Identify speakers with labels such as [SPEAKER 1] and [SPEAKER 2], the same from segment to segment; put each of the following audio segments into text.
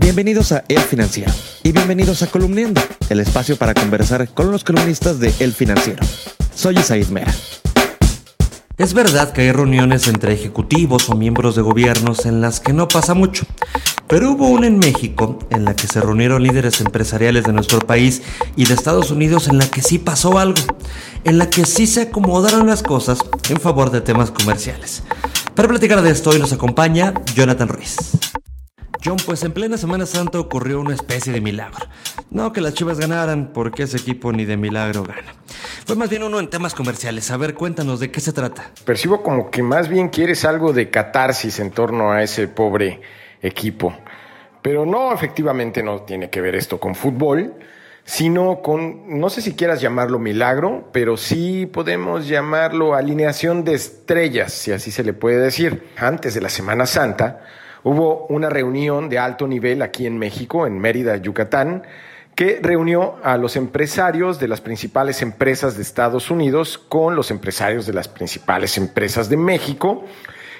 [SPEAKER 1] Bienvenidos a El Financiero y bienvenidos a Columniendo, el espacio para conversar con los columnistas de El Financiero. Soy Isaid Mera. Es verdad que hay reuniones entre ejecutivos o miembros de gobiernos en las que no pasa mucho, pero hubo una en México en la que se reunieron líderes empresariales de nuestro país y de Estados Unidos en la que sí pasó algo, en la que sí se acomodaron las cosas en favor de temas comerciales. Para platicar de esto hoy nos acompaña Jonathan Ruiz. Pues en plena Semana Santa ocurrió una especie de milagro. No que las chivas ganaran, porque ese equipo ni de milagro gana. Fue más bien uno en temas comerciales. A ver, cuéntanos de qué se trata.
[SPEAKER 2] Percibo como que más bien quieres algo de catarsis en torno a ese pobre equipo. Pero no, efectivamente no tiene que ver esto con fútbol, sino con, no sé si quieras llamarlo milagro, pero sí podemos llamarlo alineación de estrellas, si así se le puede decir. Antes de la Semana Santa, Hubo una reunión de alto nivel aquí en México, en Mérida, Yucatán, que reunió a los empresarios de las principales empresas de Estados Unidos con los empresarios de las principales empresas de México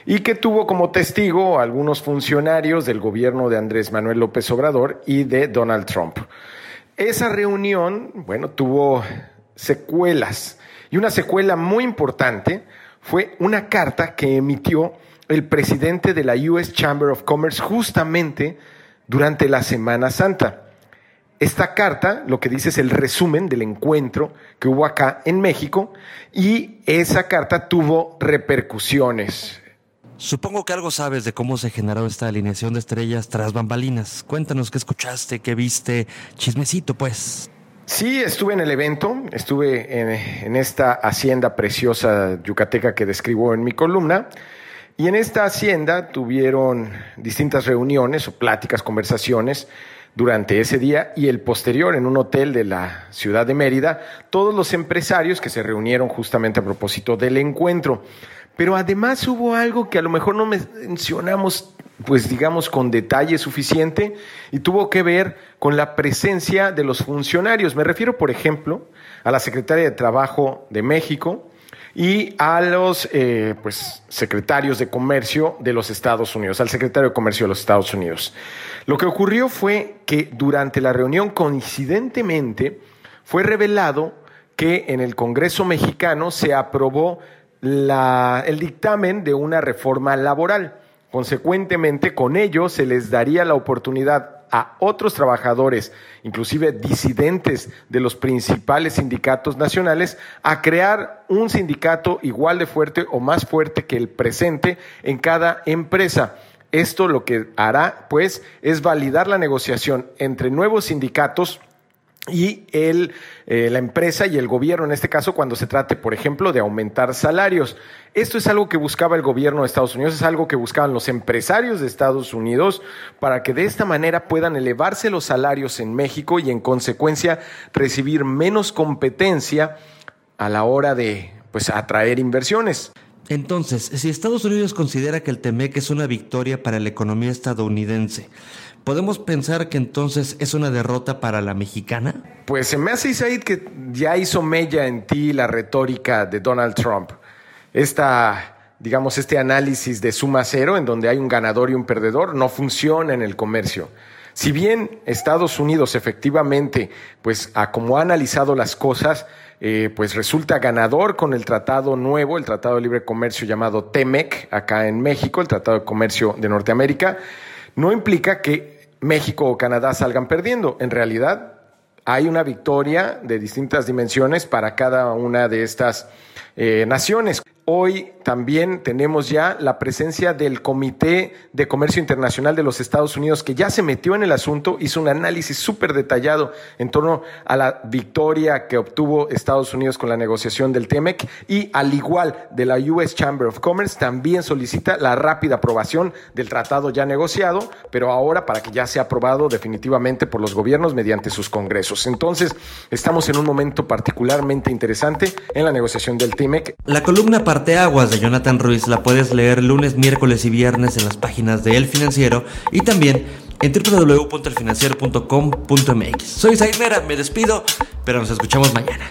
[SPEAKER 2] y que tuvo como testigo a algunos funcionarios del gobierno de Andrés Manuel López Obrador y de Donald Trump. Esa reunión, bueno, tuvo secuelas y una secuela muy importante fue una carta que emitió el presidente de la US Chamber of Commerce justamente durante la Semana Santa. Esta carta lo que dice es el resumen del encuentro que hubo acá en México y esa carta tuvo repercusiones.
[SPEAKER 1] Supongo que algo sabes de cómo se generó esta alineación de estrellas tras bambalinas. Cuéntanos qué escuchaste, qué viste, chismecito pues.
[SPEAKER 2] Sí, estuve en el evento, estuve en, en esta hacienda preciosa yucateca que describo en mi columna. Y en esta hacienda tuvieron distintas reuniones o pláticas, conversaciones durante ese día y el posterior en un hotel de la ciudad de Mérida, todos los empresarios que se reunieron justamente a propósito del encuentro. Pero además hubo algo que a lo mejor no mencionamos, pues digamos, con detalle suficiente y tuvo que ver con la presencia de los funcionarios. Me refiero, por ejemplo, a la secretaria de Trabajo de México, y a los eh, pues, secretarios de comercio de los Estados Unidos, al secretario de comercio de los Estados Unidos. Lo que ocurrió fue que durante la reunión, coincidentemente, fue revelado que en el Congreso mexicano se aprobó el dictamen de una reforma laboral. Consecuentemente, con ello se les daría la oportunidad a otros trabajadores, inclusive disidentes de los principales sindicatos nacionales, a crear un sindicato igual de fuerte o más fuerte que el presente en cada empresa. Esto lo que hará, pues, es validar la negociación entre nuevos sindicatos y el, eh, la empresa y el gobierno, en este caso, cuando se trate, por ejemplo, de aumentar salarios. Esto es algo que buscaba el gobierno de Estados Unidos, es algo que buscaban los empresarios de Estados Unidos para que de esta manera puedan elevarse los salarios en México y, en consecuencia, recibir menos competencia a la hora de pues, atraer inversiones.
[SPEAKER 1] Entonces, si Estados Unidos considera que el TEMEC es una victoria para la economía estadounidense, ¿podemos pensar que entonces es una derrota para la mexicana?
[SPEAKER 2] Pues se me hace, Isaid, que ya hizo mella en ti la retórica de Donald Trump. Esta digamos, este análisis de suma cero, en donde hay un ganador y un perdedor, no funciona en el comercio. Si bien Estados Unidos efectivamente, pues a como ha analizado las cosas, eh, pues resulta ganador con el tratado nuevo, el Tratado de Libre Comercio llamado TEMEC, acá en México, el Tratado de Comercio de Norteamérica, no implica que México o Canadá salgan perdiendo. En realidad, hay una victoria de distintas dimensiones para cada una de estas eh, naciones. Hoy también tenemos ya la presencia del Comité de Comercio Internacional de los Estados Unidos, que ya se metió en el asunto, hizo un análisis súper detallado en torno a la victoria que obtuvo Estados Unidos con la negociación del TEMEC y al igual de la US Chamber of Commerce, también solicita la rápida aprobación del tratado ya negociado, pero ahora para que ya sea aprobado definitivamente por los gobiernos mediante sus congresos. Entonces, estamos en un momento particularmente interesante en la negociación del TEMEC.
[SPEAKER 1] La columna para Aguas de Jonathan Ruiz la puedes leer lunes, miércoles y viernes en las páginas de El Financiero y también en www.elfinanciero.com.mx. Soy Mera, me despido, pero nos escuchamos mañana.